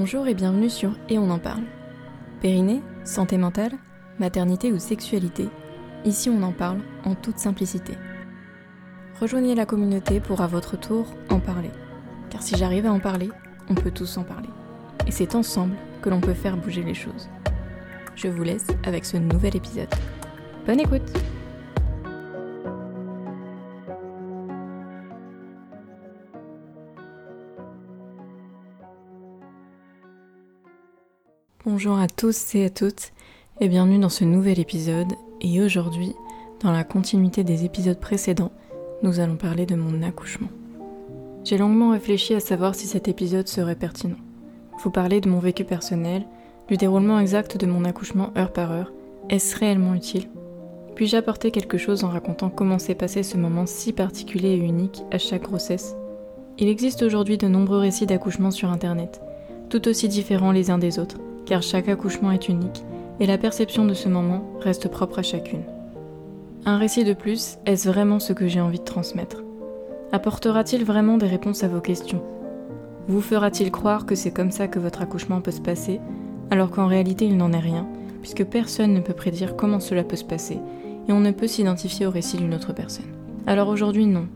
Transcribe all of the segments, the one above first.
Bonjour et bienvenue sur Et on en parle. Périnée, santé mentale, maternité ou sexualité, ici on en parle en toute simplicité. Rejoignez la communauté pour à votre tour en parler. Car si j'arrive à en parler, on peut tous en parler. Et c'est ensemble que l'on peut faire bouger les choses. Je vous laisse avec ce nouvel épisode. Bonne écoute Bonjour à tous et à toutes et bienvenue dans ce nouvel épisode. Et aujourd'hui, dans la continuité des épisodes précédents, nous allons parler de mon accouchement. J'ai longuement réfléchi à savoir si cet épisode serait pertinent. Vous parler de mon vécu personnel, du déroulement exact de mon accouchement heure par heure. Est-ce réellement utile? Puis-je apporter quelque chose en racontant comment s'est passé ce moment si particulier et unique à chaque grossesse? Il existe aujourd'hui de nombreux récits d'accouchement sur Internet, tout aussi différents les uns des autres car chaque accouchement est unique et la perception de ce moment reste propre à chacune. Un récit de plus, est-ce vraiment ce que j'ai envie de transmettre? Apportera-t-il vraiment des réponses à vos questions? Vous fera-t-il croire que c'est comme ça que votre accouchement peut se passer, alors qu'en réalité il n'en est rien, puisque personne ne peut prédire comment cela peut se passer, et on ne peut s'identifier au récit d'une autre personne? Alors aujourd'hui non,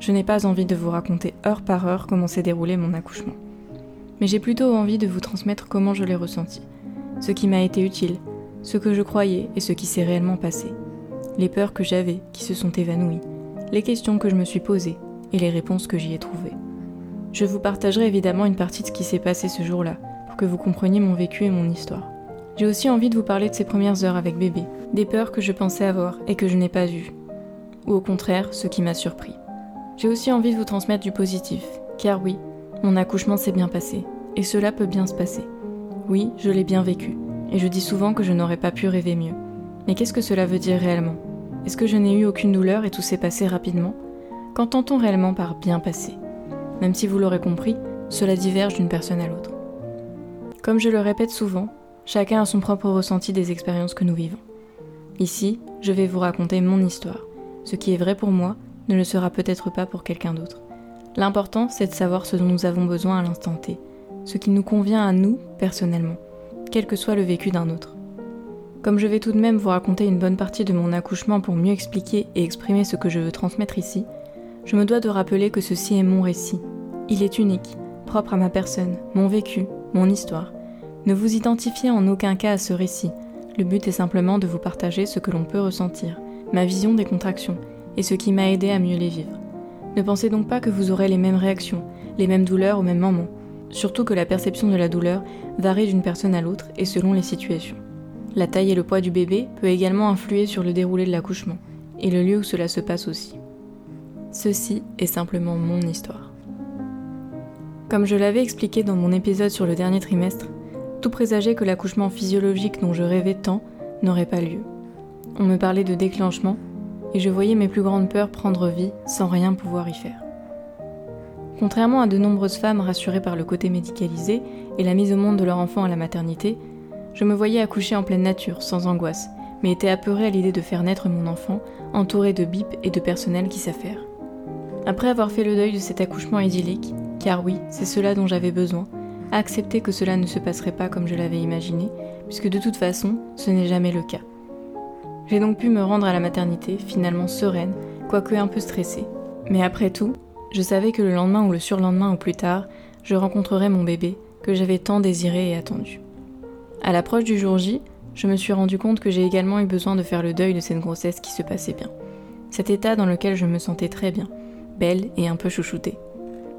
je n'ai pas envie de vous raconter heure par heure comment s'est déroulé mon accouchement mais j'ai plutôt envie de vous transmettre comment je l'ai ressenti, ce qui m'a été utile, ce que je croyais et ce qui s'est réellement passé, les peurs que j'avais qui se sont évanouies, les questions que je me suis posées et les réponses que j'y ai trouvées. Je vous partagerai évidemment une partie de ce qui s'est passé ce jour-là, pour que vous compreniez mon vécu et mon histoire. J'ai aussi envie de vous parler de ces premières heures avec bébé, des peurs que je pensais avoir et que je n'ai pas eues, ou au contraire ce qui m'a surpris. J'ai aussi envie de vous transmettre du positif, car oui, mon accouchement s'est bien passé, et cela peut bien se passer. Oui, je l'ai bien vécu, et je dis souvent que je n'aurais pas pu rêver mieux. Mais qu'est-ce que cela veut dire réellement? Est-ce que je n'ai eu aucune douleur et tout s'est passé rapidement? Qu'entend-on réellement par bien passé Même si vous l'aurez compris, cela diverge d'une personne à l'autre. Comme je le répète souvent, chacun a son propre ressenti des expériences que nous vivons. Ici, je vais vous raconter mon histoire. Ce qui est vrai pour moi ne le sera peut-être pas pour quelqu'un d'autre. L'important, c'est de savoir ce dont nous avons besoin à l'instant T, ce qui nous convient à nous personnellement, quel que soit le vécu d'un autre. Comme je vais tout de même vous raconter une bonne partie de mon accouchement pour mieux expliquer et exprimer ce que je veux transmettre ici, je me dois de rappeler que ceci est mon récit. Il est unique, propre à ma personne, mon vécu, mon histoire. Ne vous identifiez en aucun cas à ce récit. Le but est simplement de vous partager ce que l'on peut ressentir, ma vision des contractions et ce qui m'a aidé à mieux les vivre. Ne pensez donc pas que vous aurez les mêmes réactions, les mêmes douleurs au même moment, surtout que la perception de la douleur varie d'une personne à l'autre et selon les situations. La taille et le poids du bébé peut également influer sur le déroulé de l'accouchement, et le lieu où cela se passe aussi. Ceci est simplement mon histoire. Comme je l'avais expliqué dans mon épisode sur le dernier trimestre, tout présageait que l'accouchement physiologique dont je rêvais tant n'aurait pas lieu. On me parlait de déclenchement, et je voyais mes plus grandes peurs prendre vie sans rien pouvoir y faire. Contrairement à de nombreuses femmes rassurées par le côté médicalisé et la mise au monde de leur enfant à la maternité, je me voyais accoucher en pleine nature, sans angoisse, mais étais apeurée à l'idée de faire naître mon enfant, entourée de bip et de personnel qui s'affaire. Après avoir fait le deuil de cet accouchement idyllique, car oui, c'est cela dont j'avais besoin, accepter que cela ne se passerait pas comme je l'avais imaginé, puisque de toute façon, ce n'est jamais le cas. J'ai donc pu me rendre à la maternité, finalement sereine, quoique un peu stressée. Mais après tout, je savais que le lendemain ou le surlendemain ou plus tard, je rencontrerais mon bébé, que j'avais tant désiré et attendu. À l'approche du jour J, je me suis rendu compte que j'ai également eu besoin de faire le deuil de cette grossesse qui se passait bien. Cet état dans lequel je me sentais très bien, belle et un peu chouchoutée.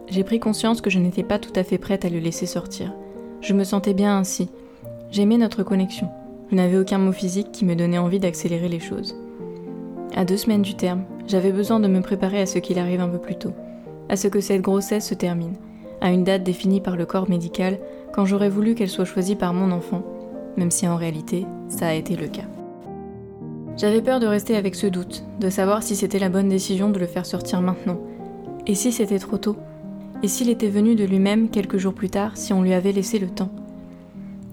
J'ai pris conscience que je n'étais pas tout à fait prête à le laisser sortir. Je me sentais bien ainsi. J'aimais notre connexion, je n'avais aucun mot physique qui me donnait envie d'accélérer les choses. À deux semaines du terme, j'avais besoin de me préparer à ce qu'il arrive un peu plus tôt, à ce que cette grossesse se termine, à une date définie par le corps médical quand j'aurais voulu qu'elle soit choisie par mon enfant, même si en réalité, ça a été le cas. J'avais peur de rester avec ce doute, de savoir si c'était la bonne décision de le faire sortir maintenant, et si c'était trop tôt, et s'il était venu de lui-même quelques jours plus tard si on lui avait laissé le temps?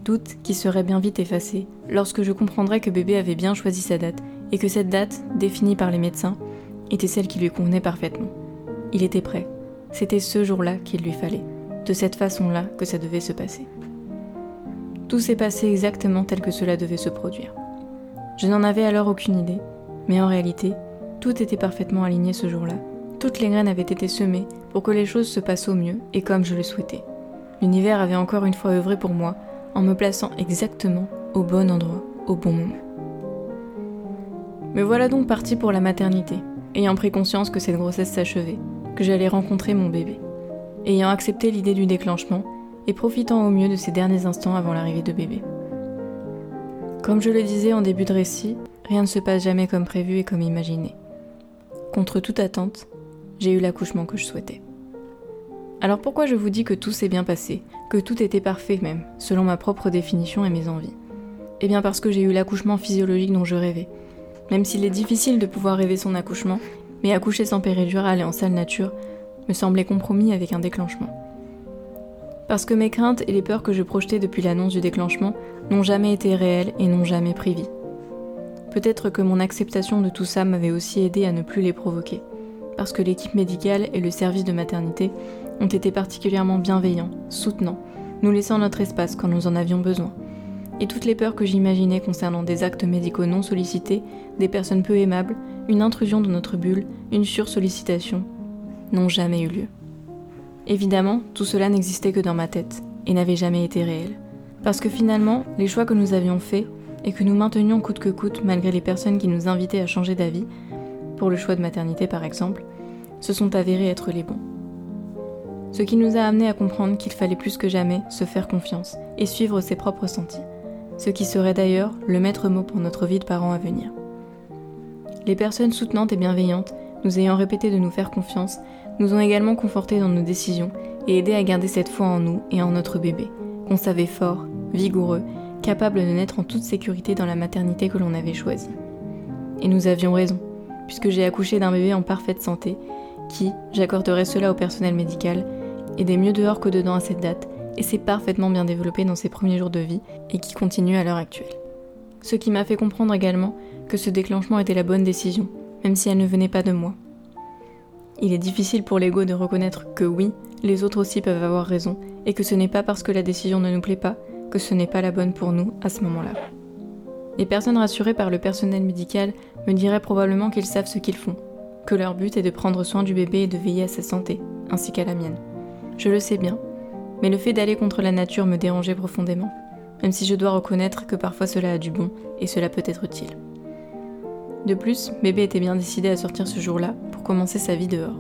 Doute qui serait bien vite effacé lorsque je comprendrais que bébé avait bien choisi sa date et que cette date, définie par les médecins, était celle qui lui convenait parfaitement. Il était prêt. C'était ce jour-là qu'il lui fallait. De cette façon-là que ça devait se passer. tout s'est passé exactement tel que cela devait se produire. Je n'en avais alors aucune idée, mais en réalité, tout était parfaitement aligné ce jour-là. Toutes les graines avaient été semées pour que les choses se passent au mieux et comme je le souhaitais. L'univers avait encore une fois œuvré pour moi en me plaçant exactement au bon endroit, au bon moment. Me voilà donc partie pour la maternité, ayant pris conscience que cette grossesse s'achevait, que j'allais rencontrer mon bébé. Ayant accepté l'idée du déclenchement et profitant au mieux de ces derniers instants avant l'arrivée de bébé. Comme je le disais en début de récit, rien ne se passe jamais comme prévu et comme imaginé. Contre toute attente, j'ai eu l'accouchement que je souhaitais. Alors pourquoi je vous dis que tout s'est bien passé, que tout était parfait même, selon ma propre définition et mes envies? Eh bien parce que j'ai eu l'accouchement physiologique dont je rêvais. Même s'il est difficile de pouvoir rêver son accouchement, mais accoucher sans péridurale et en salle nature me semblait compromis avec un déclenchement. Parce que mes craintes et les peurs que je projetais depuis l'annonce du déclenchement n'ont jamais été réelles et n'ont jamais pris. Peut-être que mon acceptation de tout ça m'avait aussi aidé à ne plus les provoquer, parce que l'équipe médicale et le service de maternité ont été particulièrement bienveillants, soutenants, nous laissant notre espace quand nous en avions besoin. Et toutes les peurs que j'imaginais concernant des actes médicaux non sollicités, des personnes peu aimables, une intrusion dans notre bulle, une sursollicitation, n'ont jamais eu lieu. Évidemment, tout cela n'existait que dans ma tête, et n'avait jamais été réel. Parce que finalement, les choix que nous avions faits, et que nous maintenions coûte que coûte malgré les personnes qui nous invitaient à changer d'avis, pour le choix de maternité par exemple, se sont avérés être les bons. Ce qui nous a amené à comprendre qu'il fallait plus que jamais se faire confiance et suivre ses propres sentis, ce qui serait d'ailleurs le maître mot pour notre vie de parents à venir. Les personnes soutenantes et bienveillantes, nous ayant répété de nous faire confiance, nous ont également confortés dans nos décisions et aidés à garder cette foi en nous et en notre bébé, qu'on savait fort, vigoureux, capable de naître en toute sécurité dans la maternité que l'on avait choisie. Et nous avions raison, puisque j'ai accouché d'un bébé en parfaite santé, qui, j'accorderai cela au personnel médical, des mieux dehors que dedans à cette date, et s'est parfaitement bien développé dans ses premiers jours de vie, et qui continue à l'heure actuelle. Ce qui m'a fait comprendre également que ce déclenchement était la bonne décision, même si elle ne venait pas de moi. Il est difficile pour l'ego de reconnaître que oui, les autres aussi peuvent avoir raison, et que ce n'est pas parce que la décision ne nous plaît pas que ce n'est pas la bonne pour nous à ce moment-là. Les personnes rassurées par le personnel médical me diraient probablement qu'ils savent ce qu'ils font, que leur but est de prendre soin du bébé et de veiller à sa santé, ainsi qu'à la mienne. Je le sais bien, mais le fait d'aller contre la nature me dérangeait profondément, même si je dois reconnaître que parfois cela a du bon et cela peut être utile. De plus, bébé était bien décidé à sortir ce jour-là pour commencer sa vie dehors.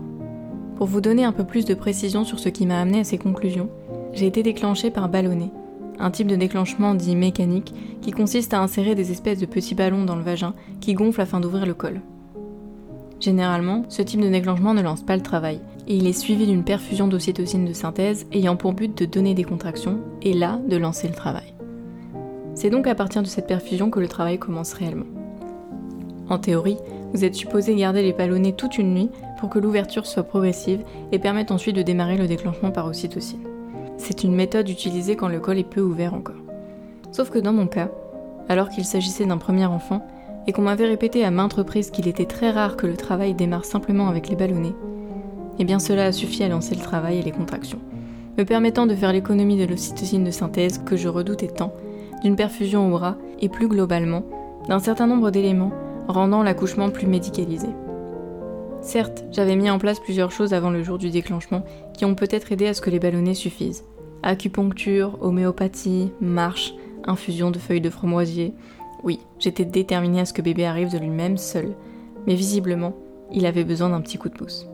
Pour vous donner un peu plus de précision sur ce qui m'a amené à ces conclusions, j'ai été déclenchée par ballonnet, un type de déclenchement dit mécanique qui consiste à insérer des espèces de petits ballons dans le vagin qui gonflent afin d'ouvrir le col. Généralement, ce type de déclenchement ne lance pas le travail, et il est suivi d'une perfusion d'ocytocine de synthèse ayant pour but de donner des contractions, et là, de lancer le travail. C'est donc à partir de cette perfusion que le travail commence réellement. En théorie, vous êtes supposé garder les ballonnets toute une nuit pour que l'ouverture soit progressive et permette ensuite de démarrer le déclenchement par ocytocine. C'est une méthode utilisée quand le col est peu ouvert encore. Sauf que dans mon cas, alors qu'il s'agissait d'un premier enfant, et qu'on m'avait répété à maintes reprises qu'il était très rare que le travail démarre simplement avec les ballonnets, eh bien cela a suffi à lancer le travail et les contractions, me permettant de faire l'économie de l'ocytocine de synthèse que je redoutais tant, d'une perfusion au bras et plus globalement, d'un certain nombre d'éléments rendant l'accouchement plus médicalisé. Certes, j'avais mis en place plusieurs choses avant le jour du déclenchement qui ont peut-être aidé à ce que les ballonnets suffisent. Acupuncture, homéopathie, marche, infusion de feuilles de framboisier. Oui, j'étais déterminée à ce que bébé arrive de lui-même seul, mais visiblement, il avait besoin d'un petit coup de pouce.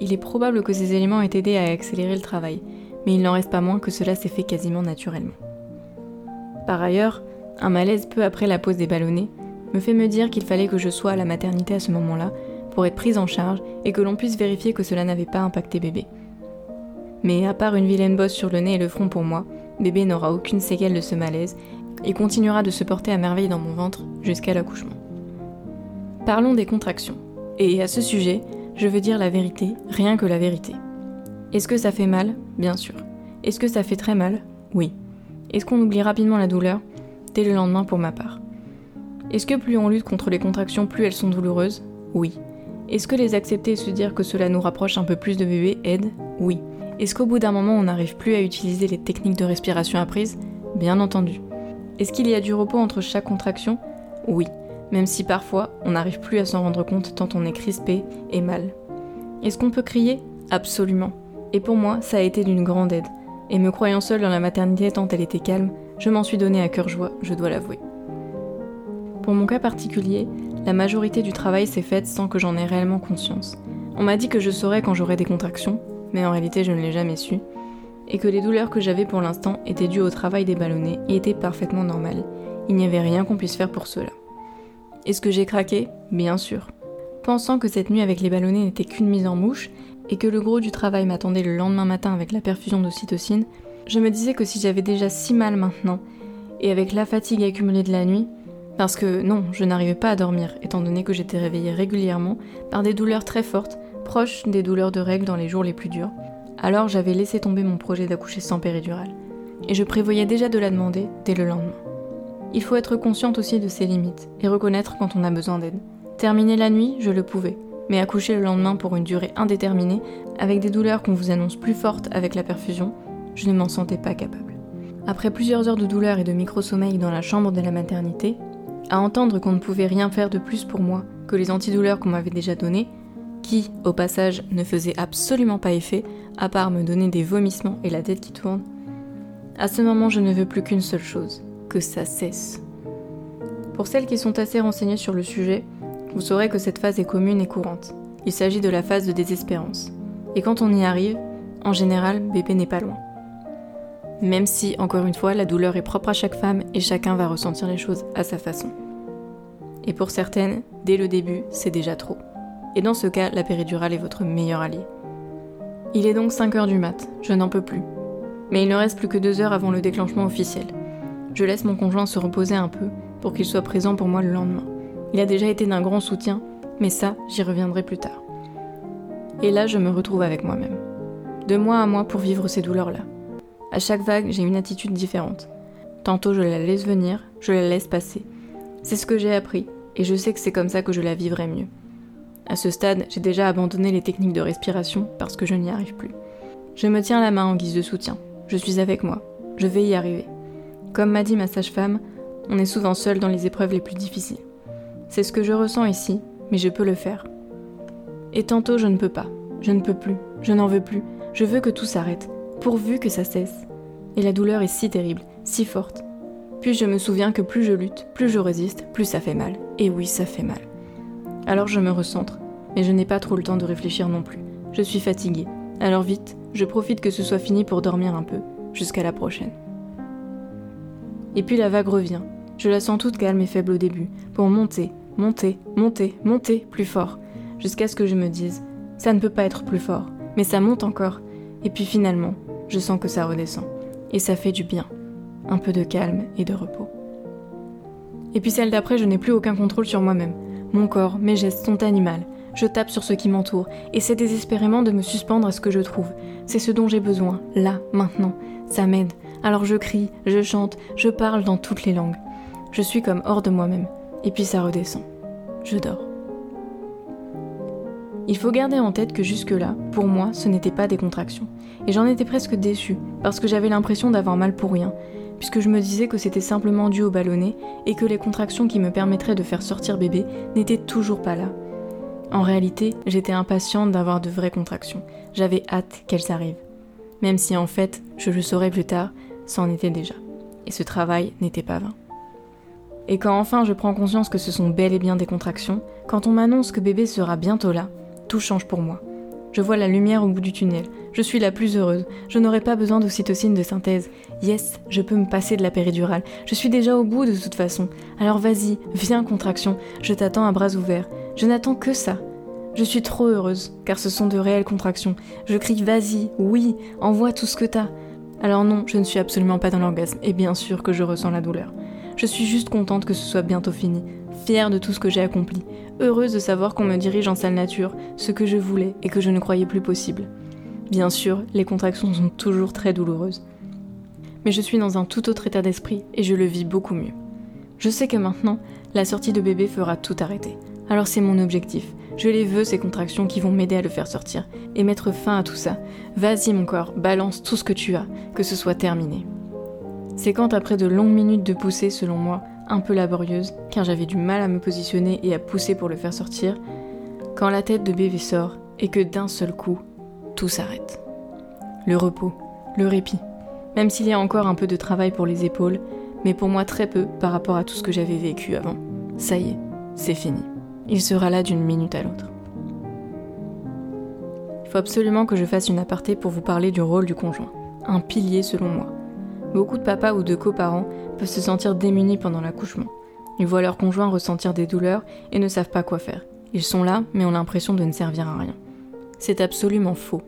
Il est probable que ces éléments aient aidé à accélérer le travail, mais il n'en reste pas moins que cela s'est fait quasiment naturellement. Par ailleurs, un malaise peu après la pose des ballonnets me fait me dire qu'il fallait que je sois à la maternité à ce moment-là pour être prise en charge et que l'on puisse vérifier que cela n'avait pas impacté bébé. Mais à part une vilaine bosse sur le nez et le front pour moi, bébé n'aura aucune séquelle de ce malaise et continuera de se porter à merveille dans mon ventre jusqu'à l'accouchement. Parlons des contractions. Et à ce sujet, je veux dire la vérité, rien que la vérité. Est-ce que ça fait mal? Bien sûr. Est-ce que ça fait très mal? Oui. Est-ce qu'on oublie rapidement la douleur Dès le lendemain pour ma part? Est-ce que plus on lutte contre les contractions, plus elles sont douloureuses? Oui. Est-ce que les accepter et se dire que cela nous rapproche un peu plus de bébé aide? Oui. Est-ce qu'au bout d'un moment on n'arrive plus à utiliser les techniques de respiration apprises? Bien entendu. Est-ce qu'il y a du repos entre chaque contraction? Oui, même si parfois on n'arrive plus à s'en rendre compte tant on est crispé et mal. Est-ce qu'on peut crier? Absolument. Et pour moi, ça a été d'une grande aide. Et me croyant seule dans la maternité tant elle était calme, je m'en suis donné à cœur joie, je dois l'avouer. Pour mon cas particulier, la majorité du travail s'est faite sans que j'en ai réellement conscience. On m'a dit que je saurais quand j'aurais des contractions, mais en réalité je ne l'ai jamais su, et que les douleurs que j'avais pour l'instant étaient dues au travail des ballonnés et étaient parfaitement normales. Il n'y avait rien qu'on puisse faire pour cela. Est-ce que j'ai craqué? Bien sûr. Pensant que cette nuit avec les ballonnés n'était qu'une mise en mouche, et que le gros du travail m'attendait le lendemain matin avec la perfusion d'ocytocine, je me disais que si j'avais déjà si mal maintenant, et avec la fatigue accumulée de la nuit, parce que non, je n'arrivais pas à dormir, étant donné que j'étais réveillée régulièrement par des douleurs très fortes, proches des douleurs de règles dans les jours les plus durs, alors j'avais laissé tomber mon projet d'accoucher sans péridurale. Et je prévoyais déjà de la demander dès le lendemain. Il faut être consciente aussi de ses limites et reconnaître quand on a besoin d'aide. Terminer la nuit, je le pouvais, mais accoucher le lendemain pour une durée indéterminée, avec des douleurs qu'on vous annonce plus fortes avec la perfusion, je ne m'en sentais pas capable. Après plusieurs heures de douleur et de micro-sommeil dans la chambre de la maternité, à entendre qu'on ne pouvait rien faire de plus pour moi que les antidouleurs qu'on m'avait déjà données, qui, au passage, ne faisaient absolument pas effet, à part me donner des vomissements et la tête qui tourne, à ce moment je ne veux plus qu'une seule chose, que ça cesse. Pour celles qui sont assez renseignées sur le sujet, vous saurez que cette phase est commune et courante. Il s'agit de la phase de désespérance. Et quand on y arrive, en général, bébé n'est pas loin. Même si, encore une fois, la douleur est propre à chaque femme et chacun va ressentir les choses à sa façon. Et pour certaines, dès le début, c'est déjà trop. Et dans ce cas, la péridurale est votre meilleur allié. Il est donc 5 heures du mat, je n'en peux plus. Mais il ne reste plus que 2 heures avant le déclenchement officiel. Je laisse mon conjoint se reposer un peu pour qu'il soit présent pour moi le lendemain. Il a déjà été d'un grand soutien, mais ça, j'y reviendrai plus tard. Et là, je me retrouve avec moi-même. De mois à mois pour vivre ces douleurs-là. À chaque vague, j'ai une attitude différente. Tantôt, je la laisse venir, je la laisse passer. C'est ce que j'ai appris, et je sais que c'est comme ça que je la vivrai mieux. À ce stade, j'ai déjà abandonné les techniques de respiration parce que je n'y arrive plus. Je me tiens la main en guise de soutien. Je suis avec moi. Je vais y arriver. Comme m'a dit ma sage-femme, on est souvent seul dans les épreuves les plus difficiles. C'est ce que je ressens ici, mais je peux le faire. Et tantôt je ne peux pas, je ne peux plus, je n'en veux plus, je veux que tout s'arrête, pourvu que ça cesse. Et la douleur est si terrible, si forte. Puis je me souviens que plus je lutte, plus je résiste, plus ça fait mal. Et oui, ça fait mal. Alors je me recentre, mais je n'ai pas trop le temps de réfléchir non plus. Je suis fatiguée. Alors vite, je profite que ce soit fini pour dormir un peu, jusqu'à la prochaine. Et puis la vague revient. Je la sens toute calme et faible au début, pour monter, monter, monter, monter plus fort, jusqu'à ce que je me dise ça ne peut pas être plus fort, mais ça monte encore. Et puis finalement, je sens que ça redescend. Et ça fait du bien. Un peu de calme et de repos. Et puis celle d'après, je n'ai plus aucun contrôle sur moi-même. Mon corps, mes gestes sont animaux. Je tape sur ce qui m'entoure, et c'est désespérément de me suspendre à ce que je trouve. C'est ce dont j'ai besoin, là, maintenant. Ça m'aide. Alors je crie, je chante, je parle dans toutes les langues. Je suis comme hors de moi-même et puis ça redescend. Je dors. Il faut garder en tête que jusque-là, pour moi, ce n'était pas des contractions. Et j'en étais presque déçue, parce que j'avais l'impression d'avoir mal pour rien, puisque je me disais que c'était simplement dû au ballonnet et que les contractions qui me permettraient de faire sortir bébé n'étaient toujours pas là. En réalité, j'étais impatiente d'avoir de vraies contractions. J'avais hâte qu'elles arrivent. Même si en fait, je le saurais plus tard, ça était déjà. Et ce travail n'était pas vain. Et quand enfin je prends conscience que ce sont bel et bien des contractions, quand on m'annonce que bébé sera bientôt là, tout change pour moi. Je vois la lumière au bout du tunnel, je suis la plus heureuse, je n'aurai pas besoin d'ocytocine de synthèse. Yes, je peux me passer de la péridurale, je suis déjà au bout de toute façon. Alors vas-y, viens contraction, je t'attends à bras ouverts. Je n'attends que ça. Je suis trop heureuse, car ce sont de réelles contractions. Je crie vas-y, oui, envoie tout ce que t'as. Alors non, je ne suis absolument pas dans l'orgasme, et bien sûr que je ressens la douleur. Je suis juste contente que ce soit bientôt fini, fière de tout ce que j'ai accompli, heureuse de savoir qu'on me dirige en sale nature, ce que je voulais et que je ne croyais plus possible. Bien sûr, les contractions sont toujours très douloureuses. Mais je suis dans un tout autre état d'esprit et je le vis beaucoup mieux. Je sais que maintenant, la sortie de bébé fera tout arrêter. Alors c'est mon objectif. Je les veux, ces contractions qui vont m'aider à le faire sortir et mettre fin à tout ça. Vas-y mon corps, balance tout ce que tu as, que ce soit terminé. C'est quand après de longues minutes de poussée, selon moi, un peu laborieuse, car j'avais du mal à me positionner et à pousser pour le faire sortir, quand la tête de bébé sort et que d'un seul coup, tout s'arrête. Le repos, le répit, même s'il y a encore un peu de travail pour les épaules, mais pour moi très peu par rapport à tout ce que j'avais vécu avant. Ça y est, c'est fini. Il sera là d'une minute à l'autre. Il faut absolument que je fasse une aparté pour vous parler du rôle du conjoint, un pilier selon moi. Beaucoup de papas ou de coparents peuvent se sentir démunis pendant l'accouchement. Ils voient leur conjoint ressentir des douleurs et ne savent pas quoi faire. Ils sont là, mais ont l'impression de ne servir à rien. C'est absolument faux.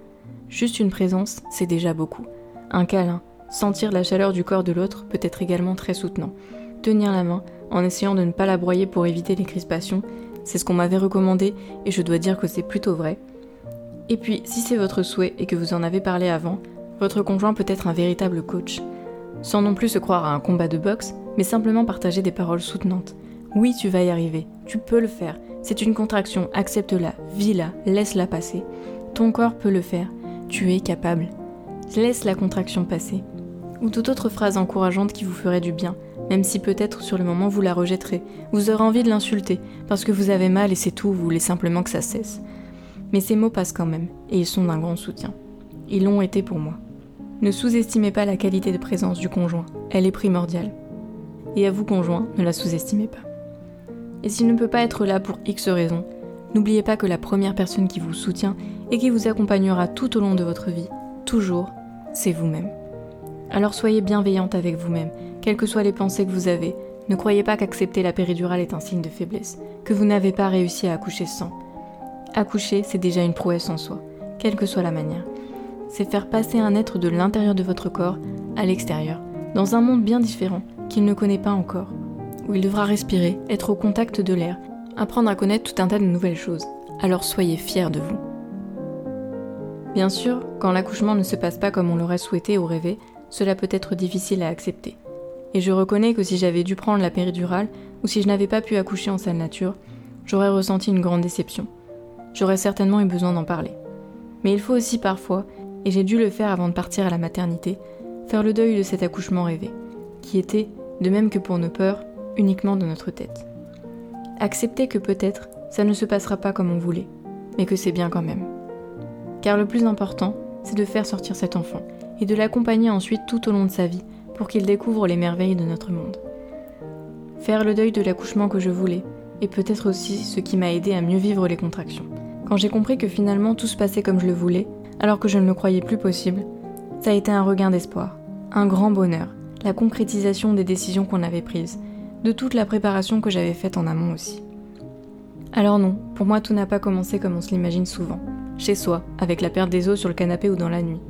Juste une présence, c'est déjà beaucoup. Un câlin, sentir la chaleur du corps de l'autre peut être également très soutenant. Tenir la main, en essayant de ne pas la broyer pour éviter les crispations, c'est ce qu'on m'avait recommandé et je dois dire que c'est plutôt vrai. Et puis, si c'est votre souhait et que vous en avez parlé avant, votre conjoint peut être un véritable coach. Sans non plus se croire à un combat de boxe, mais simplement partager des paroles soutenantes. Oui, tu vas y arriver, tu peux le faire, c'est une contraction, accepte-la, vis-la, laisse-la passer. Ton corps peut le faire, tu es capable. Laisse la contraction passer. Ou toute autre phrase encourageante qui vous ferait du bien, même si peut-être sur le moment vous la rejetterez, vous aurez envie de l'insulter, parce que vous avez mal et c'est tout, vous voulez simplement que ça cesse. Mais ces mots passent quand même, et ils sont d'un grand soutien. Ils l'ont été pour moi. Ne sous-estimez pas la qualité de présence du conjoint, elle est primordiale. Et à vous conjoint, ne la sous-estimez pas. Et s'il ne peut pas être là pour X raisons, n'oubliez pas que la première personne qui vous soutient et qui vous accompagnera tout au long de votre vie, toujours, c'est vous-même. Alors soyez bienveillante avec vous-même, quelles que soient les pensées que vous avez. Ne croyez pas qu'accepter la péridurale est un signe de faiblesse, que vous n'avez pas réussi à accoucher sans. Accoucher, c'est déjà une prouesse en soi, quelle que soit la manière c'est faire passer un être de l'intérieur de votre corps à l'extérieur, dans un monde bien différent qu'il ne connaît pas encore, où il devra respirer, être au contact de l'air, apprendre à connaître tout un tas de nouvelles choses. Alors soyez fiers de vous. Bien sûr, quand l'accouchement ne se passe pas comme on l'aurait souhaité ou rêvé, cela peut être difficile à accepter. Et je reconnais que si j'avais dû prendre la péridurale, ou si je n'avais pas pu accoucher en salle nature, j'aurais ressenti une grande déception. J'aurais certainement eu besoin d'en parler. Mais il faut aussi parfois et j'ai dû le faire avant de partir à la maternité, faire le deuil de cet accouchement rêvé, qui était, de même que pour nos peurs, uniquement dans notre tête. Accepter que peut-être ça ne se passera pas comme on voulait, mais que c'est bien quand même. Car le plus important, c'est de faire sortir cet enfant et de l'accompagner ensuite tout au long de sa vie pour qu'il découvre les merveilles de notre monde. Faire le deuil de l'accouchement que je voulais, et peut-être aussi ce qui m'a aidé à mieux vivre les contractions. Quand j'ai compris que finalement tout se passait comme je le voulais, alors que je ne le croyais plus possible, ça a été un regain d'espoir, un grand bonheur, la concrétisation des décisions qu'on avait prises, de toute la préparation que j'avais faite en amont aussi. Alors non, pour moi tout n'a pas commencé comme on se l'imagine souvent, chez soi, avec la perte des os sur le canapé ou dans la nuit.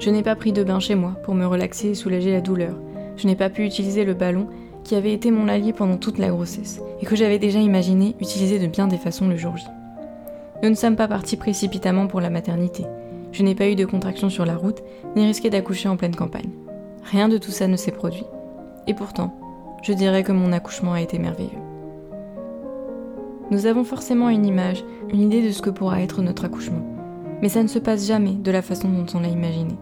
Je n'ai pas pris de bain chez moi pour me relaxer et soulager la douleur. Je n'ai pas pu utiliser le ballon qui avait été mon allié pendant toute la grossesse et que j'avais déjà imaginé utiliser de bien des façons le jour J. Nous ne sommes pas partis précipitamment pour la maternité. Je n'ai pas eu de contraction sur la route, ni risqué d'accoucher en pleine campagne. Rien de tout ça ne s'est produit. Et pourtant, je dirais que mon accouchement a été merveilleux. Nous avons forcément une image, une idée de ce que pourra être notre accouchement. Mais ça ne se passe jamais de la façon dont on l'a imaginé.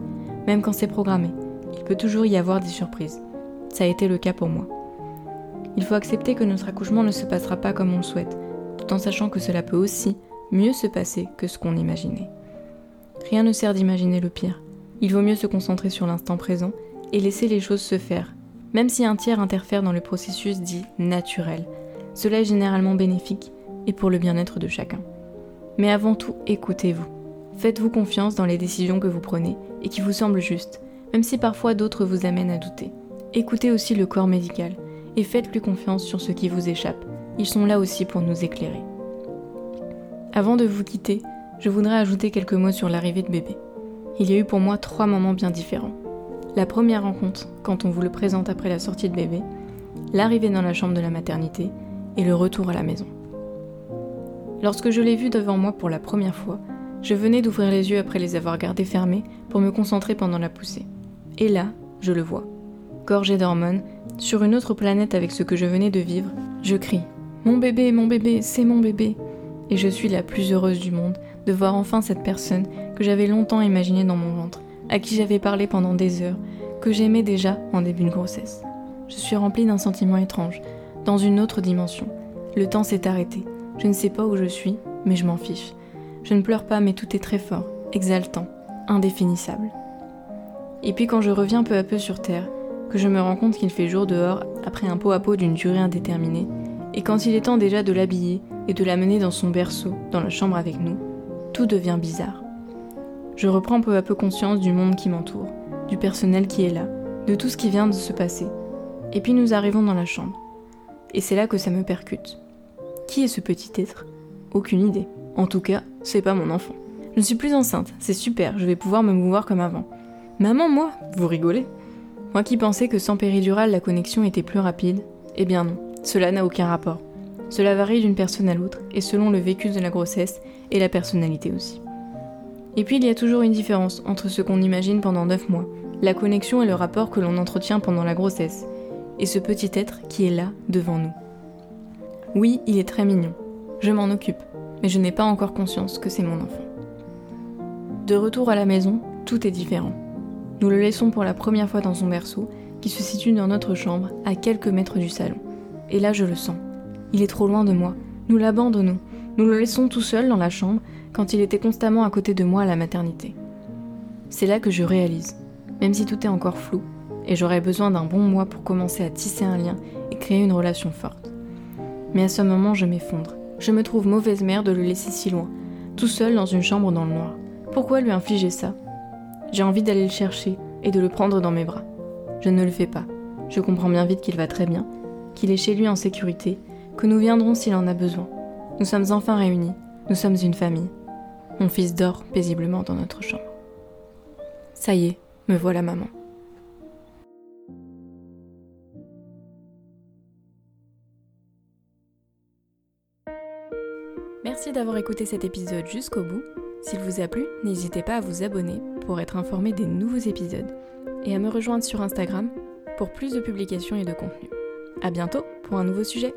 Même quand c'est programmé, il peut toujours y avoir des surprises. Ça a été le cas pour moi. Il faut accepter que notre accouchement ne se passera pas comme on le souhaite, tout en sachant que cela peut aussi mieux se passer que ce qu'on imaginait. Rien ne sert d'imaginer le pire. Il vaut mieux se concentrer sur l'instant présent et laisser les choses se faire, même si un tiers interfère dans le processus dit naturel. Cela est généralement bénéfique et pour le bien-être de chacun. Mais avant tout, écoutez-vous. Faites-vous confiance dans les décisions que vous prenez et qui vous semblent justes, même si parfois d'autres vous amènent à douter. Écoutez aussi le corps médical et faites-lui confiance sur ce qui vous échappe. Ils sont là aussi pour nous éclairer. Avant de vous quitter, je voudrais ajouter quelques mots sur l'arrivée de bébé. Il y a eu pour moi trois moments bien différents. La première rencontre, quand on vous le présente après la sortie de bébé, l'arrivée dans la chambre de la maternité et le retour à la maison. Lorsque je l'ai vu devant moi pour la première fois, je venais d'ouvrir les yeux après les avoir gardés fermés pour me concentrer pendant la poussée. Et là, je le vois. Gorgé d'hormones, sur une autre planète avec ce que je venais de vivre, je crie Mon bébé, mon bébé, c'est mon bébé Et je suis la plus heureuse du monde de voir enfin cette personne que j'avais longtemps imaginée dans mon ventre, à qui j'avais parlé pendant des heures, que j'aimais déjà en début de grossesse. Je suis remplie d'un sentiment étrange, dans une autre dimension. Le temps s'est arrêté. Je ne sais pas où je suis, mais je m'en fiche. Je ne pleure pas, mais tout est très fort, exaltant, indéfinissable. Et puis quand je reviens peu à peu sur Terre, que je me rends compte qu'il fait jour dehors après un pot à pot d'une durée indéterminée, et quand il est temps déjà de l'habiller et de l'amener dans son berceau, dans la chambre avec nous, tout devient bizarre. Je reprends peu à peu conscience du monde qui m'entoure, du personnel qui est là, de tout ce qui vient de se passer. Et puis nous arrivons dans la chambre. Et c'est là que ça me percute. Qui est ce petit être? Aucune idée. En tout cas, c'est pas mon enfant. Je ne suis plus enceinte, c'est super, je vais pouvoir me mouvoir comme avant. Maman, moi? Vous rigolez? Moi qui pensais que sans péridurale la connexion était plus rapide, eh bien non, cela n'a aucun rapport. Cela varie d'une personne à l'autre, et selon le vécu de la grossesse et la personnalité aussi. Et puis il y a toujours une différence entre ce qu'on imagine pendant 9 mois, la connexion et le rapport que l'on entretient pendant la grossesse, et ce petit être qui est là, devant nous. Oui, il est très mignon, je m'en occupe, mais je n'ai pas encore conscience que c'est mon enfant. De retour à la maison, tout est différent. Nous le laissons pour la première fois dans son berceau, qui se situe dans notre chambre, à quelques mètres du salon. Et là, je le sens. Il est trop loin de moi. Nous l'abandonnons. Nous le laissons tout seul dans la chambre, quand il était constamment à côté de moi à la maternité. C'est là que je réalise, même si tout est encore flou, et j'aurais besoin d'un bon mois pour commencer à tisser un lien et créer une relation forte. Mais à ce moment, je m'effondre. Je me trouve mauvaise mère de le laisser si loin, tout seul dans une chambre dans le noir. Pourquoi lui infliger ça? J'ai envie d'aller le chercher et de le prendre dans mes bras. Je ne le fais pas. Je comprends bien vite qu'il va très bien, qu'il est chez lui en sécurité, que nous viendrons s'il en a besoin. Nous sommes enfin réunis, nous sommes une famille. Mon fils dort paisiblement dans notre chambre. Ça y est, me voilà maman. Merci d'avoir écouté cet épisode jusqu'au bout. S'il vous a plu, n'hésitez pas à vous abonner pour être informé des nouveaux épisodes et à me rejoindre sur Instagram pour plus de publications et de contenu. A bientôt pour un nouveau sujet.